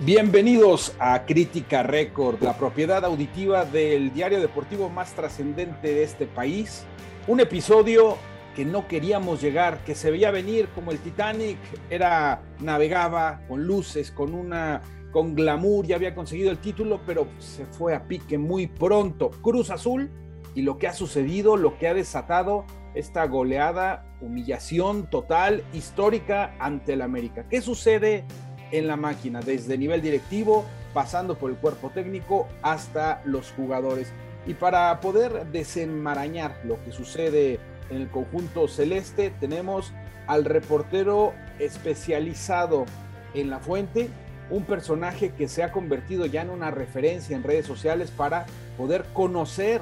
Bienvenidos a Crítica Récord, la propiedad auditiva del diario deportivo más trascendente de este país. Un episodio que no queríamos llegar, que se veía venir como el Titanic, era navegaba con luces, con una con glamour, ya había conseguido el título, pero se fue a pique muy pronto. Cruz Azul y lo que ha sucedido, lo que ha desatado esta goleada, humillación total, histórica ante el América. ¿Qué sucede en la máquina? Desde nivel directivo, pasando por el cuerpo técnico hasta los jugadores. Y para poder desenmarañar lo que sucede en el conjunto celeste, tenemos al reportero especializado en la fuente, un personaje que se ha convertido ya en una referencia en redes sociales para poder conocer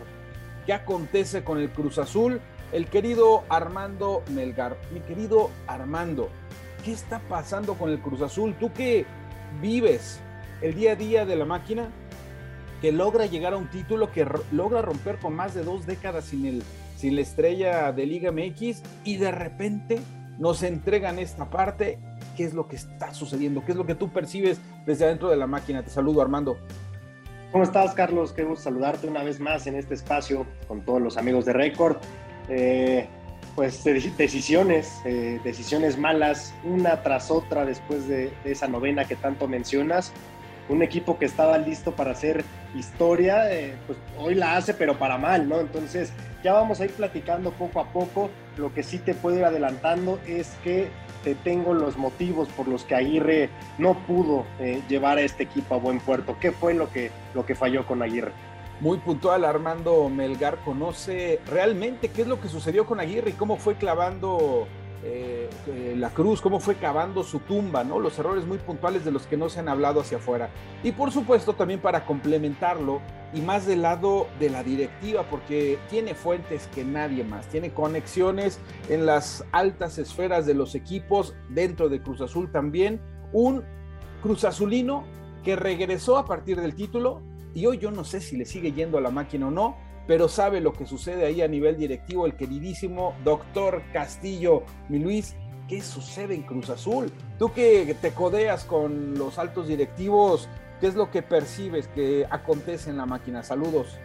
qué acontece con el Cruz Azul, el querido Armando Melgar. Mi querido Armando, ¿qué está pasando con el Cruz Azul? Tú que vives el día a día de la máquina, que logra llegar a un título, que logra romper con más de dos décadas sin, el, sin la estrella de Liga MX y de repente nos entregan esta parte qué es lo que está sucediendo, qué es lo que tú percibes desde adentro de la máquina. Te saludo, Armando. ¿Cómo estás, Carlos? Gusto saludarte una vez más en este espacio con todos los amigos de Record. Eh, pues decisiones, eh, decisiones malas, una tras otra después de, esa novena que tanto mencionas. Un equipo que estaba listo para hacer historia, eh, pues hoy la hace, pero para mal, ¿no? Entonces, ya vamos a ir platicando poco a poco. Lo que sí te puedo ir adelantando es que te tengo los motivos por los que Aguirre no pudo eh, llevar a este equipo a buen puerto. ¿Qué fue lo que, lo que falló con Aguirre? Muy puntual, Armando Melgar conoce realmente qué es lo que sucedió con Aguirre y cómo fue clavando eh, eh, la cruz, cómo fue cavando su tumba, ¿no? Los errores muy puntuales de los que no se han hablado hacia afuera. Y por supuesto también para complementarlo y más del lado de la directiva, porque tiene fuentes que nadie más, tiene conexiones en las altas esferas de los equipos, dentro de Cruz Azul también, un Cruz Azulino que regresó a partir del título y hoy yo no sé si le sigue yendo a la máquina o no, pero sabe lo que sucede ahí a nivel directivo el queridísimo doctor Castillo. Mi Luis, ¿qué sucede en Cruz Azul? Tú que te codeas con los altos directivos, ¿qué es lo que percibes que acontece en la máquina? Saludos.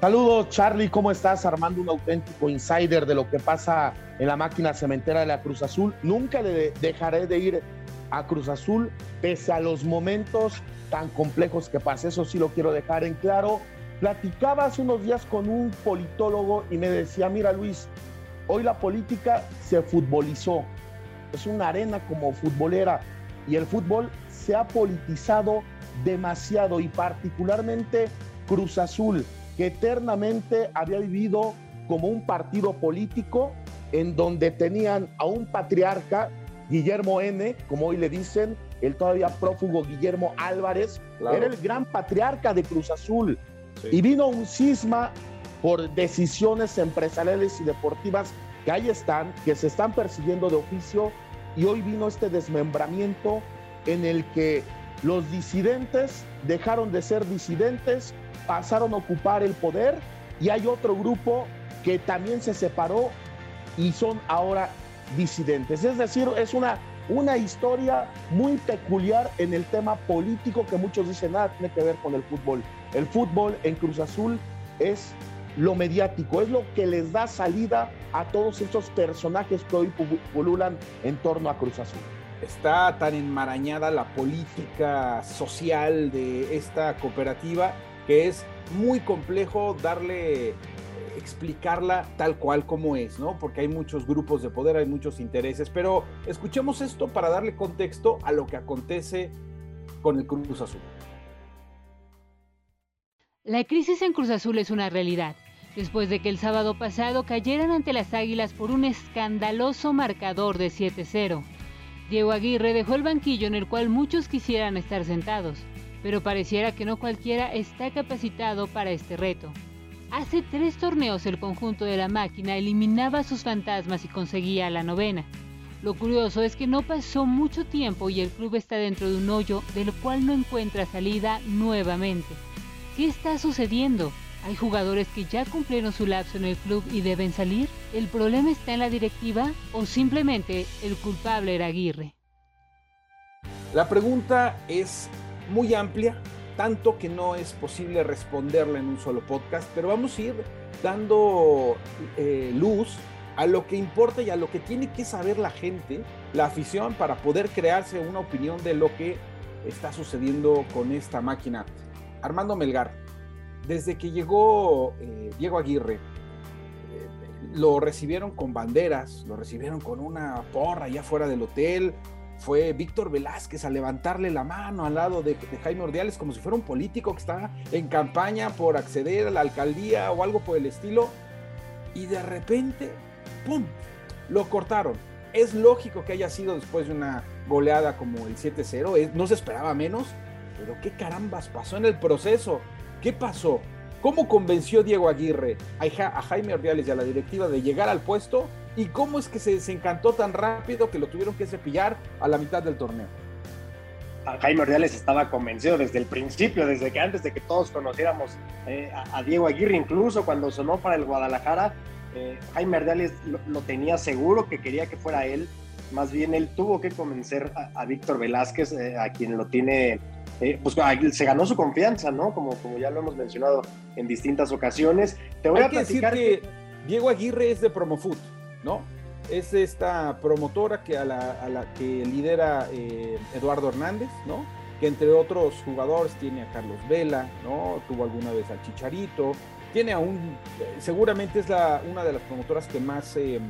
Saludos, Charlie, ¿cómo estás? Armando un auténtico insider de lo que pasa en la máquina cementera de la Cruz Azul. Nunca le dejaré de ir a Cruz Azul, pese a los momentos tan complejos que pasa. Eso sí lo quiero dejar en claro. Platicaba hace unos días con un politólogo y me decía, mira Luis, hoy la política se futbolizó, es una arena como futbolera y el fútbol se ha politizado demasiado y particularmente Cruz Azul, que eternamente había vivido como un partido político en donde tenían a un patriarca, Guillermo N., como hoy le dicen, el todavía prófugo Guillermo Álvarez, era el gran patriarca de Cruz Azul, y vino un cisma por decisiones empresariales y deportivas que ahí están, que se están persiguiendo de oficio, y hoy vino este desmembramiento en el que los disidentes dejaron de ser disidentes, pasaron a ocupar el poder, y hay otro grupo que también se separó y son ahora disidentes. Es decir, es una, una historia muy peculiar en el tema político que muchos dicen nada tiene que ver con el fútbol. El fútbol en Cruz Azul es lo mediático, es lo que les da salida a todos estos personajes que hoy pululan en torno a Cruz Azul. Está tan enmarañada la política social de esta cooperativa que es muy complejo darle explicarla tal cual como es, ¿no? Porque hay muchos grupos de poder, hay muchos intereses, pero escuchemos esto para darle contexto a lo que acontece con el Cruz Azul. La crisis en Cruz Azul es una realidad, después de que el sábado pasado cayeran ante las Águilas por un escandaloso marcador de 7-0. Diego Aguirre dejó el banquillo en el cual muchos quisieran estar sentados, pero pareciera que no cualquiera está capacitado para este reto. Hace tres torneos el conjunto de la máquina eliminaba sus fantasmas y conseguía la novena. Lo curioso es que no pasó mucho tiempo y el club está dentro de un hoyo del cual no encuentra salida nuevamente. ¿Qué está sucediendo? ¿Hay jugadores que ya cumplieron su lapso en el club y deben salir? ¿El problema está en la directiva o simplemente el culpable era Aguirre? La pregunta es muy amplia, tanto que no es posible responderla en un solo podcast, pero vamos a ir dando eh, luz a lo que importa y a lo que tiene que saber la gente, la afición, para poder crearse una opinión de lo que está sucediendo con esta máquina. Armando Melgar, desde que llegó eh, Diego Aguirre, eh, lo recibieron con banderas, lo recibieron con una porra allá fuera del hotel. Fue Víctor Velázquez a levantarle la mano al lado de, Jaime Ordiales como si fuera un político que está en campaña por acceder a la alcaldía o algo por el estilo. Y de repente, ¡pum! Lo cortaron. Es lógico que haya sido después de una goleada como el 7-0, no se esperaba menos, pero qué carambas pasó en el proceso. ¿Qué pasó? ¿Cómo convenció Diego Aguirre a Jaime Ordiales y a la directiva de llegar al puesto? ¿Y cómo es que se desencantó tan rápido que lo tuvieron que cepillar a la mitad del torneo? Jaime Ordiales estaba convencido desde el principio, desde que antes de que todos conociéramos eh, a, Diego Aguirre, incluso cuando sonó para el Guadalajara, eh, Jaime Ordiales lo, lo, tenía seguro que quería que fuera él. Más bien él tuvo que convencer a, a Víctor Velázquez, eh, a quien lo tiene pues se ganó su confianza, ¿no? Como, como ya lo hemos mencionado en distintas ocasiones. Te voy a que decir que, Diego Aguirre es de Promofood, ¿no? Es esta promotora que a la, que lidera eh, Eduardo Hernández, ¿no? Que entre otros jugadores tiene a Carlos Vela, ¿no? Tuvo alguna vez al Chicharito, tiene a un, seguramente es la, una de las promotoras que más... Em,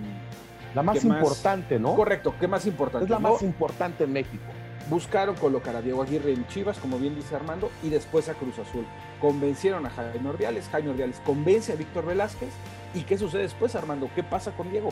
la más importante, ¿no? Correcto, que más importante. Es la más importante en México buscaron colocar a Diego Aguirre en Chivas, como bien dice Armando, y después a Cruz Azul. Convencieron a Jaime Ordiales, Jaime Ordiales convence a Víctor Velázquez. ¿Y qué sucede después, Armando? ¿Qué pasa con Diego?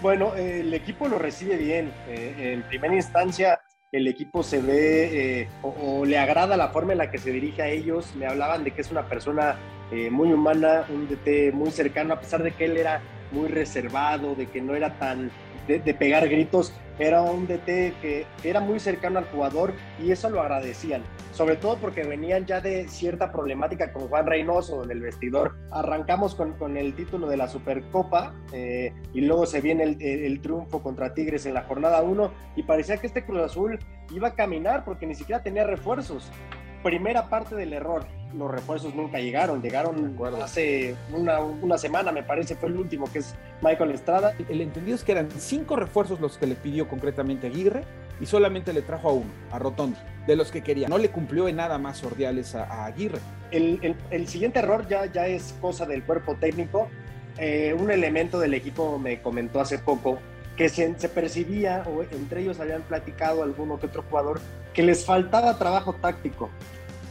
Bueno, el equipo lo recibe bien. Eh, en primera instancia, el equipo se ve eh, o, le agrada la forma en la que se dirige a ellos. Me hablaban de que es una persona eh, muy humana, un DT muy cercano, a pesar de que él era muy reservado, de que no era tan de, pegar gritos, era un DT que era muy cercano al jugador y eso lo agradecían, sobre todo porque venían ya de cierta problemática con Juan Reynoso en el vestidor. Arrancamos con, con el título de la Supercopa eh, y luego se viene el, el, triunfo contra Tigres en la jornada 1 y parecía que este Cruz Azul iba a caminar porque ni siquiera tenía refuerzos primera parte del error. Los refuerzos nunca llegaron, llegaron hace una, una, semana, me parece, fue el último, que es Michael Estrada. El entendido es que eran cinco refuerzos los que le pidió concretamente Aguirre y solamente le trajo a uno, a Rotondi, de los que quería. No le cumplió en nada más Ordiales a, Aguirre. El, el, el, siguiente error ya, ya es cosa del cuerpo técnico. Eh, un elemento del equipo me comentó hace poco que se, percibía, o entre ellos habían platicado alguno que otro jugador, que les faltaba trabajo táctico,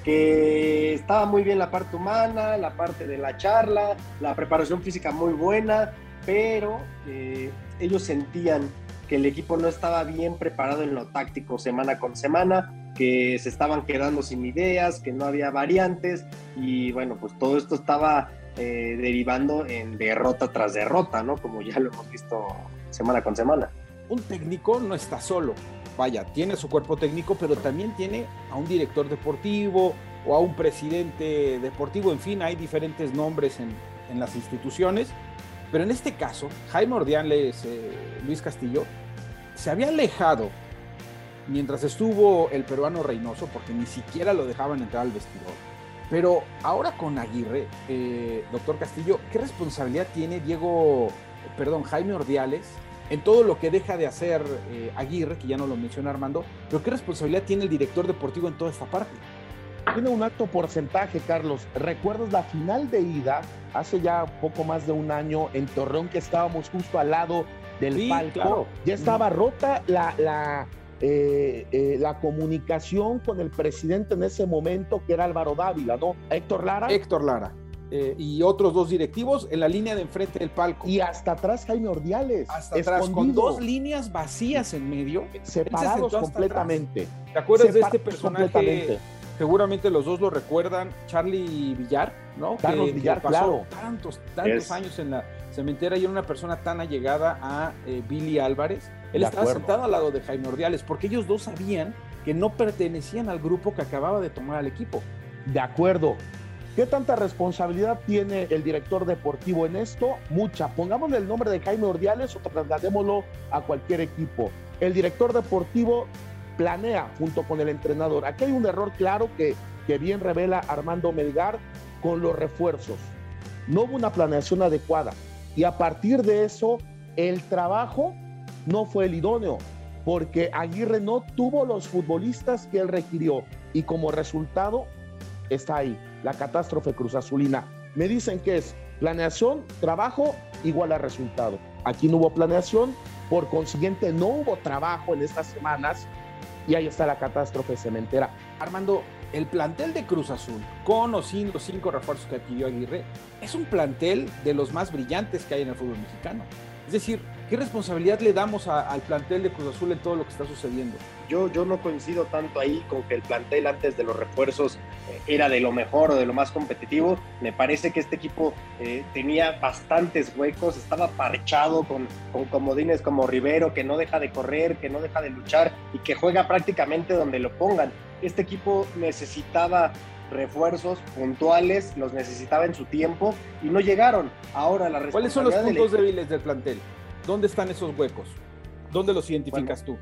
que estaba muy bien la parte humana, la parte de la charla, la preparación física muy buena, pero eh, ellos sentían que el equipo no estaba bien preparado en lo táctico semana con semana, que se estaban quedando sin ideas, que no había variantes y bueno, pues todo esto estaba eh, derivando en derrota tras derrota, ¿no? Como ya lo hemos visto semana con semana. Un técnico no está solo. Vaya, tiene su cuerpo técnico, pero también tiene a un director deportivo o a un presidente deportivo. En fin, hay diferentes nombres en, en las instituciones. Pero en este caso, Jaime Ordiales, eh, Luis Castillo, se había alejado mientras estuvo el peruano Reynoso, porque ni siquiera lo dejaban entrar al vestidor. Pero ahora con Aguirre, eh, doctor Castillo, ¿qué responsabilidad tiene Diego perdón, Jaime Ordiales, en todo lo que deja de hacer eh, Aguirre, que ya no lo menciona Armando, pero qué responsabilidad tiene el director deportivo en toda esta parte. Tiene un alto porcentaje, Carlos. ¿Recuerdas la final de ida hace ya poco más de un año en Torreón que estábamos justo al lado del palco? Ya estaba rota la, la, eh, eh, la comunicación con el presidente en ese momento, que era Álvaro Dávila, ¿no? Héctor Lara. Héctor Lara. Eh, y otros dos directivos en la línea de enfrente del palco. Y hasta atrás Jaime Ordiales. Hasta atrás, con dos líneas vacías en medio. Separados completamente. ¿Te acuerdas de este personaje? Seguramente los dos lo recuerdan, Charlie Villar, ¿no? Carlos Villar, claro. Tantos, tantos años en la cementera y era una persona tan allegada a eh, Billy Álvarez. Él estaba sentado al lado de Jaime Ordiales porque ellos dos sabían que no pertenecían al grupo que acababa de tomar al equipo. De acuerdo, ¿Qué tanta responsabilidad tiene el director deportivo en esto? Mucha. Pongámosle el nombre de Jaime Ordiales o trasladémoslo a cualquier equipo. El director deportivo planea junto con el entrenador. Aquí hay un error claro que, que bien revela Armando Melgar con los refuerzos. No hubo una planeación adecuada y a partir de eso el trabajo no fue el idóneo porque Aguirre no tuvo los futbolistas que él requirió y como resultado está ahí, la catástrofe Cruz Azulina. Me dicen que es planeación, trabajo igual a resultado. Aquí no hubo planeación, por consiguiente no hubo trabajo en estas semanas y ahí está la catástrofe cementera. Armando, el plantel de Cruz Azul, con los cinco refuerzos que adquirió Aguirre, es un plantel de los más brillantes que hay en el fútbol mexicano. Es decir, ¿Qué responsabilidad le damos al plantel de Cruz Azul en todo lo que está sucediendo? Yo, yo no coincido tanto ahí con que el plantel antes de los refuerzos eh, era de lo mejor o de lo más competitivo. Me parece que este equipo eh, tenía bastantes huecos, estaba parchado con, con comodines como Rivero, que no deja de correr, que no deja de luchar y que juega prácticamente donde lo pongan. Este equipo necesitaba refuerzos puntuales, los necesitaba en su tiempo y no llegaron. Ahora la ¿Cuáles son los puntos débiles del plantel? ¿Dónde están esos huecos? ¿Dónde los identificas tú?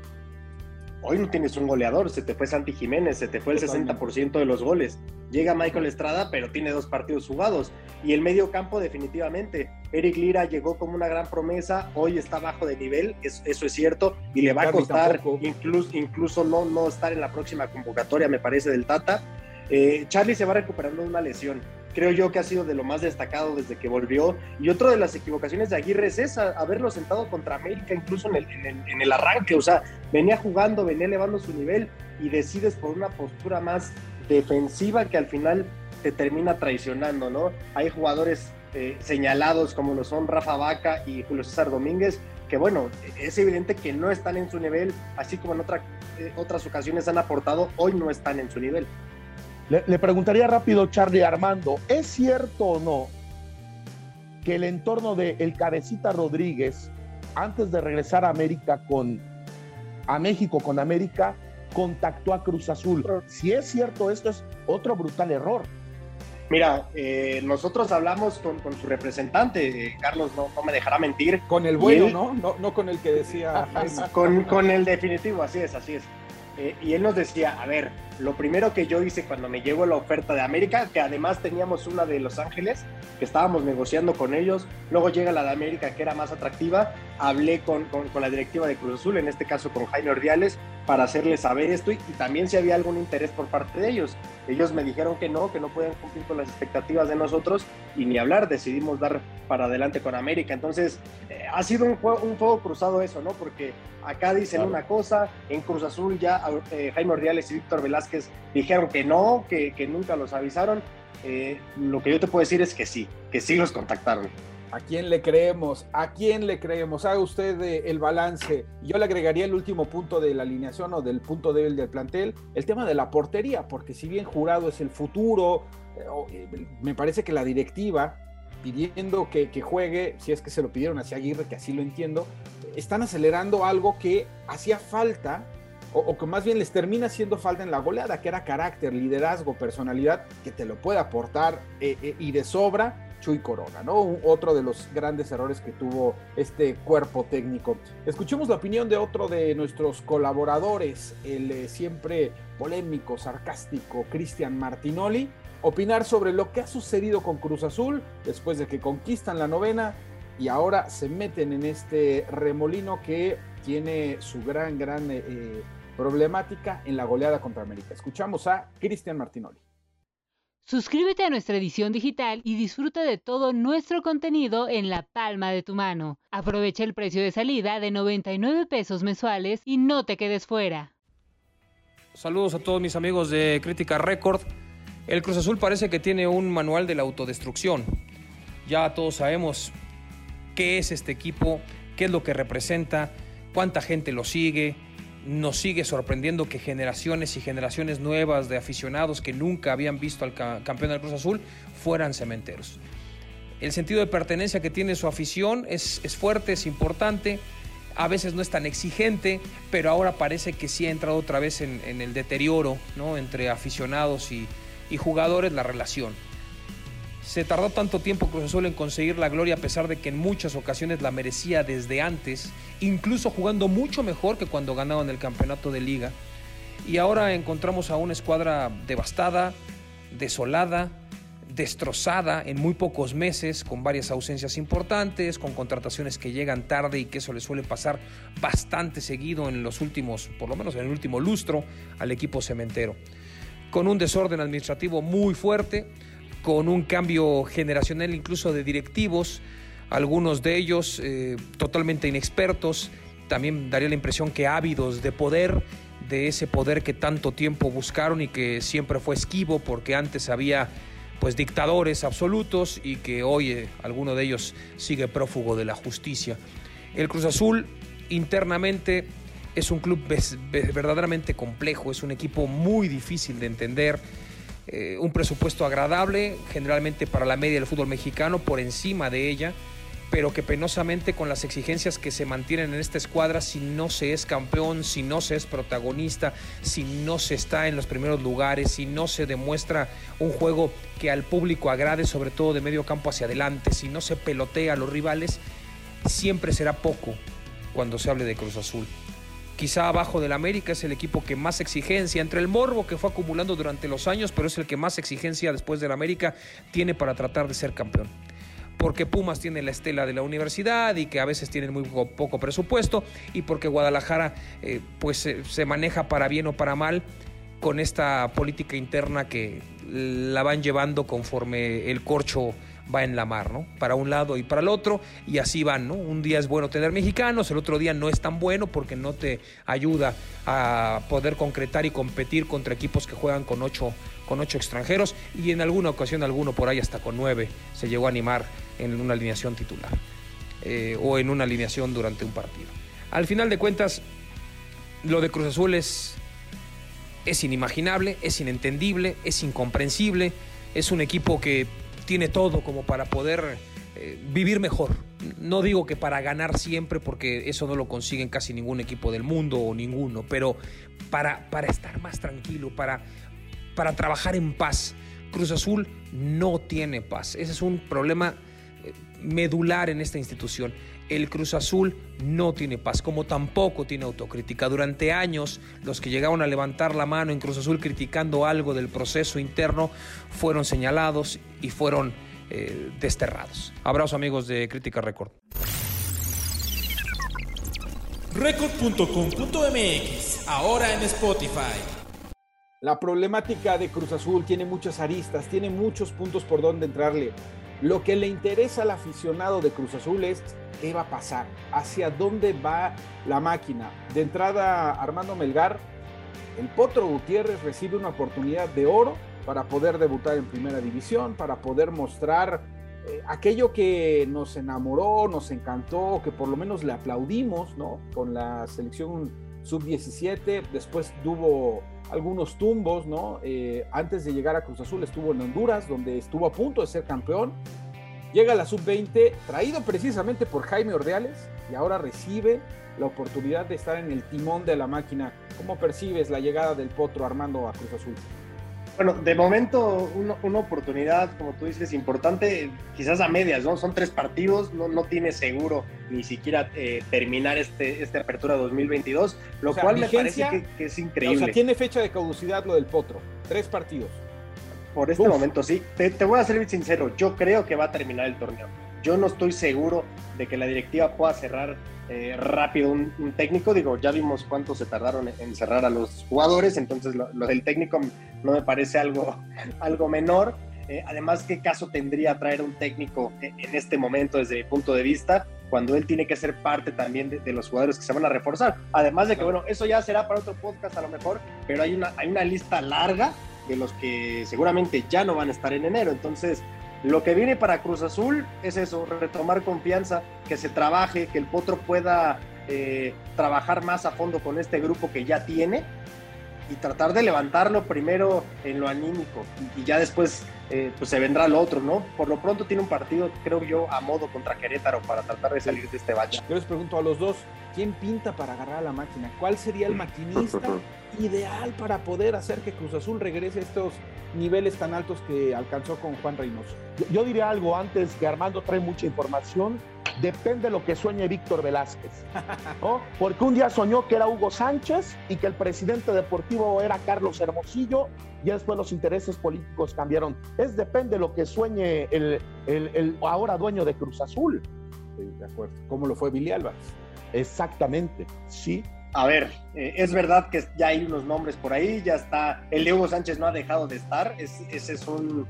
Hoy no tienes un goleador, se te fue Santi Jiménez, se te fue el 60% de los goles. Llega Michael Estrada, pero tiene dos partidos jugados. Y el medio campo definitivamente. Eric Lira llegó como una gran promesa, hoy está bajo de nivel, eso, es cierto, y le va a costar incluso, incluso no, no estar en la próxima convocatoria, me parece, del Tata. Eh, Charlie se va recuperando de una lesión creo yo que ha sido de lo más destacado desde que volvió. Y otra de las equivocaciones de Aguirre es esa, haberlo sentado contra América incluso en el, en el, arranque, o sea, venía jugando, venía elevando su nivel y decides por una postura más defensiva que al final te termina traicionando, ¿no? Hay jugadores eh, señalados como lo son Rafa Vaca y Julio César Domínguez, que bueno, es evidente que no están en su nivel, así como en otra, eh, otras ocasiones han aportado, hoy no están en su nivel. Le, preguntaría rápido, Charlie Armando, ¿es cierto o no que el entorno de El Cabecita Rodríguez, antes de regresar a América con a México con América, contactó a Cruz Azul? Si es cierto, esto es otro brutal error. Mira, eh, nosotros hablamos con, su representante, eh, Carlos no, me dejará mentir. Con el bueno, ¿no? ¿no? ¿no? con el que decía. con, con el definitivo, así es, así es. Eh, y él nos decía, a ver, lo primero que yo hice cuando me llegó la oferta de América, que además teníamos una de Los Ángeles, que estábamos negociando con ellos, luego llega la de América, que era más atractiva, hablé con, con, la directiva de Cruz Azul, en este caso con Jaime Ordiales, para hacerles saber esto y, también si había algún interés por parte de ellos. Ellos me dijeron que no, que no podían cumplir con las expectativas de nosotros y ni hablar, decidimos dar para adelante con América. Entonces, eh, ha sido un, juego, un fuego cruzado eso, ¿no? Porque acá dicen una cosa, en Cruz Azul ya eh, Jaime Ordiales y Víctor Velázquez dijeron que no, que, nunca los avisaron. Eh, lo que yo te puedo decir es que sí, que sí los contactaron. ¿A quién le creemos? ¿A quién le creemos? Haga usted eh, el balance. Yo le agregaría el último punto de la alineación o del punto débil del plantel, el tema de la portería, porque si bien jurado es el futuro, me parece que la directiva pidiendo que, juegue, si es que se lo pidieron hacia Aguirre, que así lo entiendo, están acelerando algo que hacía falta, o, que más bien les termina haciendo falta en la goleada, que era carácter, liderazgo, personalidad, que te lo puede aportar eh, eh, y de sobra Chuy Corona, ¿no? otro de los grandes errores que tuvo este cuerpo técnico. Escuchemos la opinión de otro de nuestros colaboradores, el eh, siempre polémico, sarcástico Cristian Martinoli, opinar sobre lo que ha sucedido con Cruz Azul después de que conquistan la novena y ahora se meten en este remolino que tiene su gran, gran problemática en la goleada contra América. Escuchamos a Cristian Martinoli. Suscríbete a nuestra edición digital y disfruta de todo nuestro contenido en la palma de tu mano. Aprovecha el precio de salida de 99 pesos mensuales y no te quedes fuera. Saludos a todos mis amigos de Crítica Record. El Cruz Azul parece que tiene un manual de la autodestrucción. Ya todos sabemos qué es este equipo, qué es lo que representa, cuánta gente lo sigue. Nos sigue sorprendiendo que generaciones y generaciones nuevas de aficionados que nunca habían visto al campeón del Cruz Azul fueran cementeros. El sentido de pertenencia que tiene su afición es, fuerte, es importante a veces no es tan exigente, pero ahora parece que sí ha entrado otra vez en, el deterioro ¿no? entre aficionados y jugadores la relación. Se tardó tanto tiempo Cruz Azul en conseguir la gloria a pesar de que en muchas ocasiones la merecía desde antes, incluso jugando mucho mejor que cuando ganaban el campeonato de liga. Y ahora encontramos a una escuadra devastada, desolada, destrozada en muy pocos meses, con varias ausencias importantes, con contrataciones que llegan tarde y que eso le suele pasar bastante seguido en los últimos, por lo menos en el último lustro, al equipo cementero. Con un desorden administrativo muy fuerte, con un cambio generacional incluso de directivos, algunos de ellos eh, totalmente inexpertos, también daría la impresión que ávidos de poder, de ese poder que tanto tiempo buscaron y que siempre fue esquivo porque antes había pues dictadores absolutos y que hoy eh, alguno de ellos sigue prófugo de la justicia. El Cruz Azul internamente es un club verdaderamente complejo, es un equipo muy difícil de entender eh, un presupuesto agradable, generalmente para la media del fútbol mexicano, por encima de ella, pero que penosamente con las exigencias que se mantienen en esta escuadra, si no se es campeón, si no se es protagonista, si no se está en los primeros lugares, si no se demuestra un juego que al público agrade, sobre todo de medio campo hacia adelante, si no se pelotea a los rivales, siempre será poco cuando se hable de Cruz Azul. Quizá abajo del América es el equipo que más exigencia, entre el morbo que fue acumulando durante los años, pero es el que más exigencia después del América tiene para tratar de ser campeón. Porque Pumas tiene la estela de la universidad y que a veces tienen muy poco, presupuesto y porque Guadalajara eh, pues se maneja para bien o para mal con esta política interna que la van llevando conforme el corcho va en la mar, ¿no? Para un lado y para el otro, y así van, ¿no? Un día es bueno tener mexicanos, el otro día no es tan bueno porque no te ayuda a poder concretar y competir contra equipos que juegan con ocho, con ocho extranjeros, y en alguna ocasión alguno por ahí hasta con nueve se llegó a animar en una alineación titular eh, o en una alineación durante un partido. Al final de cuentas, lo de Cruz Azul es, es inimaginable, es inentendible, es incomprensible, es un equipo que tiene todo como para poder eh, vivir mejor. No digo que para ganar siempre, porque eso no lo consiguen casi ningún equipo del mundo o ninguno, pero para, para estar más tranquilo, para, para trabajar en paz. Cruz Azul no tiene paz. Ese es un problema eh, medular en esta institución el Cruz Azul no tiene paz, como tampoco tiene autocrítica. Durante años, los que llegaron a levantar la mano en Cruz Azul criticando algo del proceso interno fueron señalados y fueron eh, desterrados. Abrazo amigos de Crítica Record. Record.com.mx, ahora en Spotify. La problemática de Cruz Azul tiene muchas aristas, tiene muchos puntos por donde entrarle. Lo que le interesa al aficionado de Cruz Azul es qué va a pasar, hacia dónde va la máquina. De entrada, Armando Melgar, el Potro Gutiérrez recibe una oportunidad de oro para poder debutar en primera división, para poder mostrar eh, aquello que nos enamoró, nos encantó, que por lo menos le aplaudimos, ¿no? Con la selección sub-17, después tuvo algunos tumbos, ¿no? Eh, antes de llegar a Cruz Azul estuvo en Honduras, donde estuvo a punto de ser campeón, Llega a la sub-20, traído precisamente por Jaime Ordeales, y ahora recibe la oportunidad de estar en el timón de la máquina. ¿Cómo percibes la llegada del Potro Armando a Cruz Azul? Bueno, de momento una, oportunidad, como tú dices, importante, quizás a medias, ¿no? Son tres partidos, no, no tiene seguro ni siquiera eh, terminar este, esta apertura 2022, lo cual me parece que, es increíble. O sea, tiene fecha de caducidad lo del Potro, tres partidos por este momento sí. Te, voy a ser sincero, yo creo que va a terminar el torneo. Yo no estoy seguro de que la directiva pueda cerrar eh, rápido un, técnico. Digo, ya vimos cuánto se tardaron en cerrar a los jugadores, entonces lo, del técnico no me parece algo, algo menor. Eh, además, ¿qué caso tendría traer un técnico en, este momento desde mi punto de vista? cuando él tiene que ser parte también de, los jugadores que se van a reforzar. Además de que, bueno, eso ya será para otro podcast a lo mejor, pero hay una, hay una lista larga de los que seguramente ya no van a estar en enero. Entonces, lo que viene para Cruz Azul es eso, retomar confianza, que se trabaje, que el Potro pueda eh, trabajar más a fondo con este grupo que ya tiene y tratar de levantarlo primero en lo anímico y, ya después eh, pues se vendrá lo otro, ¿no? Por lo pronto tiene un partido, creo yo, a modo contra Querétaro para tratar de salir de este bache. Yo les pregunto a los dos, ¿quién pinta para agarrar a la máquina? ¿Cuál sería el maquinista ideal para poder hacer que Cruz Azul regrese a estos niveles tan altos que alcanzó con Juan Reynoso? Yo, diría algo antes que Armando trae mucha información. Depende de lo que sueñe Víctor Velázquez. Porque un día soñó que era Hugo Sánchez y que el presidente deportivo era Carlos Hermosillo y después los intereses políticos cambiaron. Es depende de lo que sueñe el, el, ahora dueño de Cruz Azul. de acuerdo. ¿Cómo lo fue Billy Álvarez? Exactamente, sí. A ver, eh, es verdad que ya hay unos nombres por ahí, ya está. El de Hugo Sánchez no ha dejado de estar. ese es un,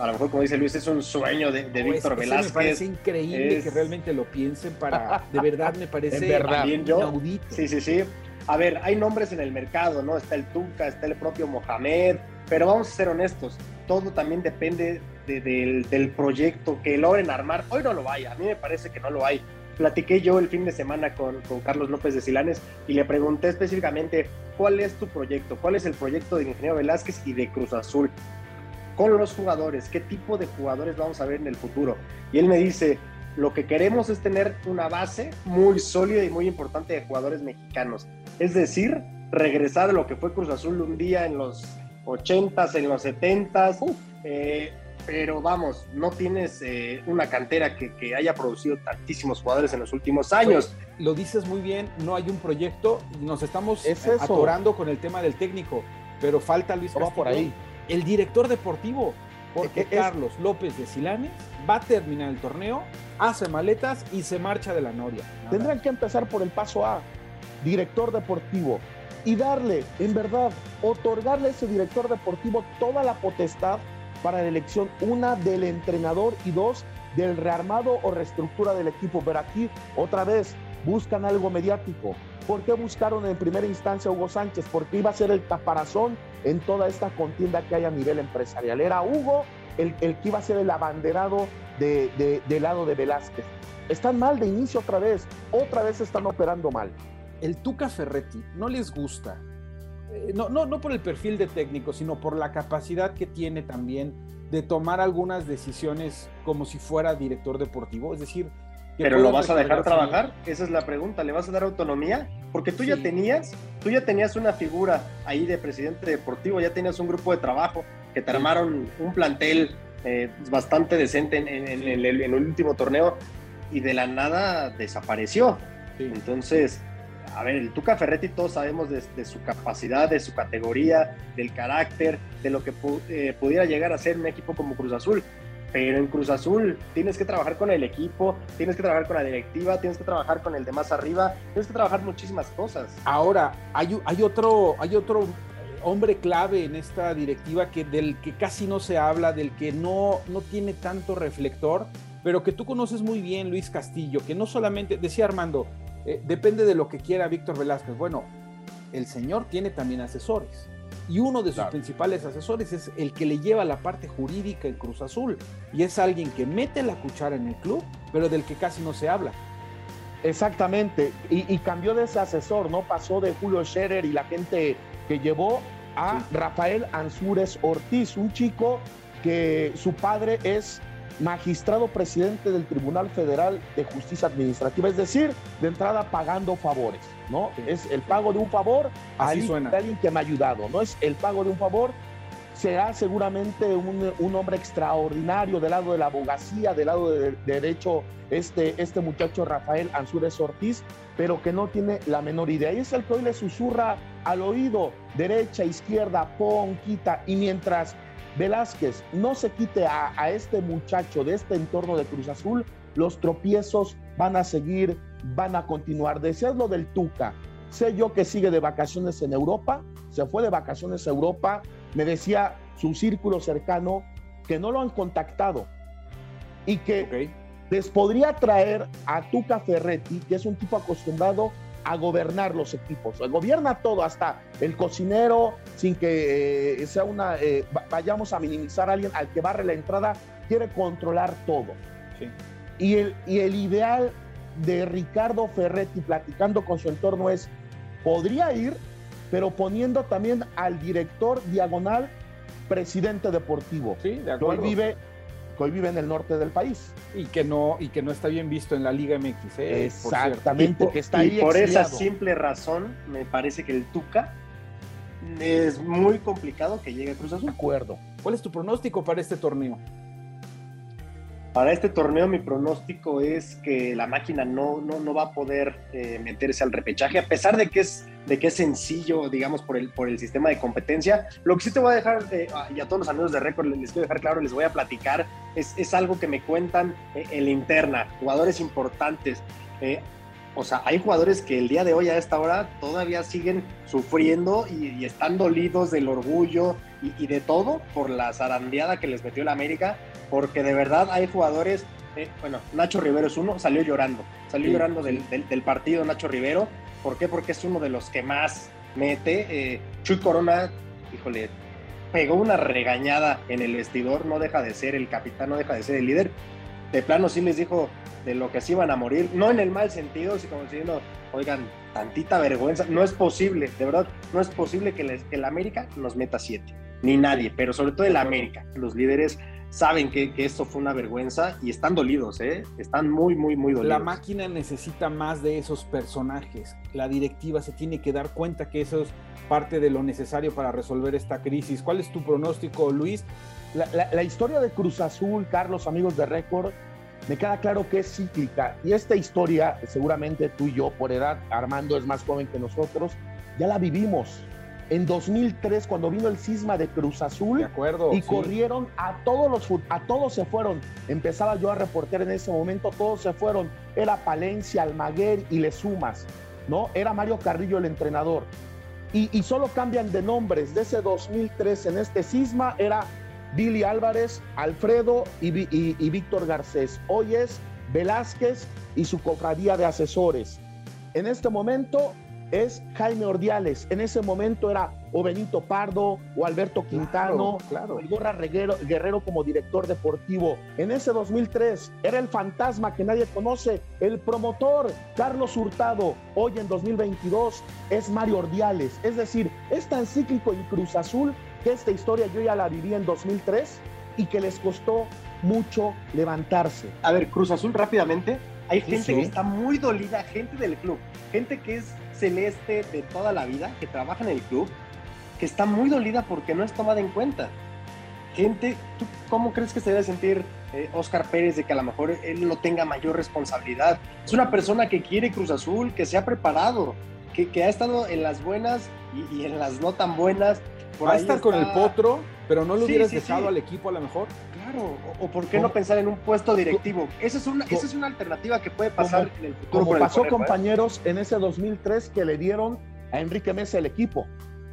a lo mejor como dice Luis, es un sueño de, Víctor Velázquez. Me parece increíble que realmente lo piensen para, de verdad me parece verdad. inaudito. Sí, sí, sí. A ver, hay nombres en el mercado, ¿no? Está el Tuca, está el propio Mohamed, pero vamos a ser honestos, todo también depende del, del, proyecto que logren armar. Hoy no lo hay, a mí me parece que no lo hay. Platiqué yo el fin de semana con, con Carlos López de Silanes y le pregunté específicamente cuál es tu proyecto, cuál es el proyecto de Ingeniero Velázquez y de Cruz Azul con los jugadores, qué tipo de jugadores vamos a ver en el futuro. Y él me dice, lo que queremos es tener una base muy sólida y muy importante de jugadores mexicanos. Es decir, regresar a lo que fue Cruz Azul un día en los 80s, en los 70s. Eh, pero vamos, no tienes eh, una cantera que, haya producido tantísimos jugadores en los últimos años. Pues, lo dices muy bien, no hay un proyecto y nos estamos atorando con el tema del técnico, pero falta Luis Castillo. por ahí el director deportivo, porque Carlos López de Silanes va a terminar el torneo, hace maletas y se marcha de la Noria. Tendrán que empezar por el paso A, director deportivo, y darle, en verdad, otorgarle a ese director deportivo toda la potestad para la elección, una del entrenador y dos del rearmado o reestructura del equipo. Pero aquí, otra vez, buscan algo mediático. ¿Por qué buscaron en primera instancia a Hugo Sánchez? Porque iba a ser el caparazón en toda esta contienda que hay a nivel empresarial. Era Hugo el, que iba a ser el abanderado de, del lado de Velázquez. Están mal de inicio otra vez, otra vez están operando mal. El Tuca Ferretti no les gusta, eh, no, no, no por el perfil de técnico, sino por la capacidad que tiene también de tomar algunas decisiones como si fuera director deportivo. Es decir, pero lo vas a dejar trabajar, esa es la pregunta, ¿le vas a dar autonomía? Porque tú ya tenías, tú ya tenías una figura ahí de presidente deportivo, ya tenías un grupo de trabajo que te armaron un plantel eh, bastante decente en, el, último torneo y de la nada desapareció. Entonces, a ver, el Tuca Ferretti todos sabemos de, su capacidad, de su categoría, del carácter, de lo que eh, pudiera llegar a ser un equipo como Cruz Azul pero en Cruz Azul tienes que trabajar con el equipo, tienes que trabajar con la directiva, tienes que trabajar con el de más arriba, tienes que trabajar muchísimas cosas. Ahora, hay, hay, otro, hay otro hombre clave en esta directiva que, del que casi no se habla, del que no, no tiene tanto reflector, pero que tú conoces muy bien, Luis Castillo, que no solamente, decía Armando, eh, depende de lo que quiera Víctor Velázquez. Bueno, el señor tiene también asesores y uno de sus principales asesores es el que le lleva la parte jurídica en Cruz Azul y es alguien que mete la cuchara en el club, pero del que casi no se habla. Exactamente, y, cambió de ese asesor, ¿no? Pasó de Julio Scherer y la gente que llevó a Rafael Ansúrez Ortiz, un chico que su padre es magistrado presidente del Tribunal Federal de Justicia Administrativa, es decir, de entrada pagando favores, ¿no? Es el pago de un favor a alguien que me ha ayudado, ¿no? Es el pago de un favor. Será seguramente un, hombre extraordinario del lado de la abogacía, del lado de, derecho, este, este muchacho Rafael Ansúrez Ortiz, pero que no tiene la menor idea. Y es el que hoy le susurra al oído, derecha, izquierda, pon, quita, y mientras Velázquez no se quite a, este muchacho de este entorno de Cruz Azul, los tropiezos van a seguir, van a continuar. Decías lo del Tuca. Sé yo que sigue de vacaciones en Europa, se fue de vacaciones a Europa, me decía su círculo cercano que no lo han contactado y que les podría traer a Tuca Ferretti, que es un tipo acostumbrado a gobernar los equipos. Gobierna todo, hasta el cocinero, sin que eh, sea una, eh, vayamos a minimizar a alguien al que barre la entrada, quiere controlar todo. Y, el, y el ideal de Ricardo Ferretti platicando con su entorno es, podría ir, pero poniendo también al director diagonal presidente deportivo. Sí, de que hoy acuerdo. vive, que hoy vive en el norte del país. Y que no, y que no está bien visto en la Liga MX. eh. Exactamente, por- que está y ahí por esa simple razón, me parece que el Tuca es muy complicado que llegue a Cruz De Azul. acuerdo. ¿Cuál es tu pronóstico para este torneo? Para este torneo, mi pronóstico es que la máquina no, no, no va a poder eh, meterse al repechaje, a pesar de que es, de que es sencillo, digamos, por el, por el sistema de competencia. Lo que sí te voy a dejar, eh, y a todos los amigos de Récord les quiero dejar claro, les voy a platicar, es, es algo que me cuentan eh, en la interna, jugadores importantes. Eh, o sea, hay jugadores que el día de hoy a esta hora todavía siguen sufriendo y, y están dolidos del orgullo y, y de todo por la zarandeada que les metió el América, porque de verdad hay jugadores, eh, bueno, Nacho Rivero es uno, salió llorando, salió Sí, llorando sí. Del, del- del partido Nacho Rivero, ¿por qué? Porque es uno de los que más mete. Eh, Chuy Corona, híjole, pegó una regañada en el vestidor, no deja de ser el capitán, no deja de ser el líder. De plano sí les dijo de lo que se iban a morir, no en el mal sentido, sino como diciendo, oigan, tantita vergüenza, no es posible, de verdad, no es posible que, les, que el América nos meta siete, ni nadie, pero sobre todo el América. Los líderes saben que, que esto fue una vergüenza y están dolidos, ¿eh? Están muy, muy, muy dolidos. La máquina necesita más de esos personajes. La directiva se tiene que dar cuenta que eso es parte de lo necesario para resolver esta crisis. ¿Cuál es tu pronóstico, Luis? La, la- la historia de Cruz Azul, Carlos, amigos de récord, me queda claro que es cíclica. Y esta historia, seguramente tú y yo, por edad, Armando es más joven que nosotros, ya la vivimos. En 2003, cuando vino el cisma de Cruz Azul, De acuerdo. y sí. corrieron a todos los a todos se fueron. Empezaba yo a reporter en ese momento, todos se fueron. Era Palencia, Almaguer y le sumas, ¿no? Era Mario Carrillo el entrenador. Y, y solo cambian de nombres. De ese 2003 en este cisma era Billy Álvarez, Alfredo y, y- y Víctor Garcés. Hoy es Velázquez y su cofradía de asesores. En este momento es Jaime Ordiales. En ese momento era o Benito Pardo o Alberto Quintano, claro. el Gorra Reguero- Guerrero como director deportivo. En ese 2003 era el fantasma que nadie conoce, el promotor Carlos Hurtado. Hoy en 2022 es Mario Ordiales. Es decir, es tan cíclico en Cruz Azul que esta historia yo ya la viví en 2003 y que les costó mucho levantarse. A ver, Cruz Azul rápidamente. Hay Sí, gente sí. que está muy dolida, gente del club, gente que es celeste de toda la vida, que trabaja en el club, que está muy dolida porque no es tomada en cuenta. Gente, ¿tú cómo crees que se debe sentir eh, Oscar Pérez de que a lo mejor él no tenga mayor responsabilidad? Es una persona que quiere Cruz Azul, que se ha preparado, que, que ha estado en las buenas y, y en las no tan buenas. Por Va a estar con el potro, pero no lo Sí, hubieras sí, dejado sí. al equipo a lo mejor. Claro, o, o por qué no pensar en un puesto directivo. Esa es una, esa es una alternativa que puede pasar en el futuro. Como el pasó, ¿eh? compañeros, en ese 2003 que le dieron a Enrique Mesa el equipo,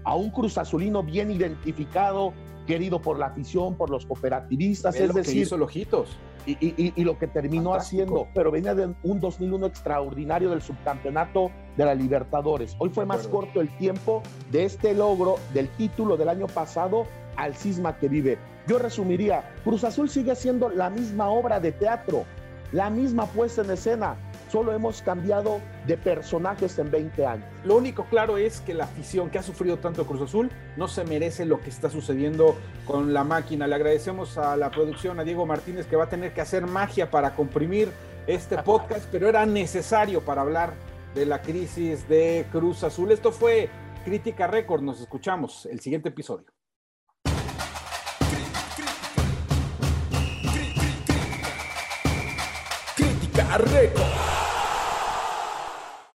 a un Cruz Azulino bien identificado, querido por la afición, por los cooperativistas, es lo que decir, hizo el Ojitos. y, y- y- y lo que terminó Fantástico. haciendo, pero venía de un 2001 extraordinario del subcampeonato de la Libertadores. Hoy fue más corto el tiempo de este logro del título del año pasado al cisma que vive. Yo resumiría, Cruz Azul sigue siendo la misma obra de teatro, la misma puesta en escena, solo hemos cambiado de personajes en 20 años. Lo único claro es que la afición que ha sufrido tanto Cruz Azul no se merece lo que está sucediendo con la máquina. Le agradecemos a la producción, a Diego Martínez, que va a tener que hacer magia para comprimir este podcast, pero era necesario para hablar de la crisis de Cruz Azul. Esto fue Crítica Récord. Nos escuchamos el siguiente episodio. Records.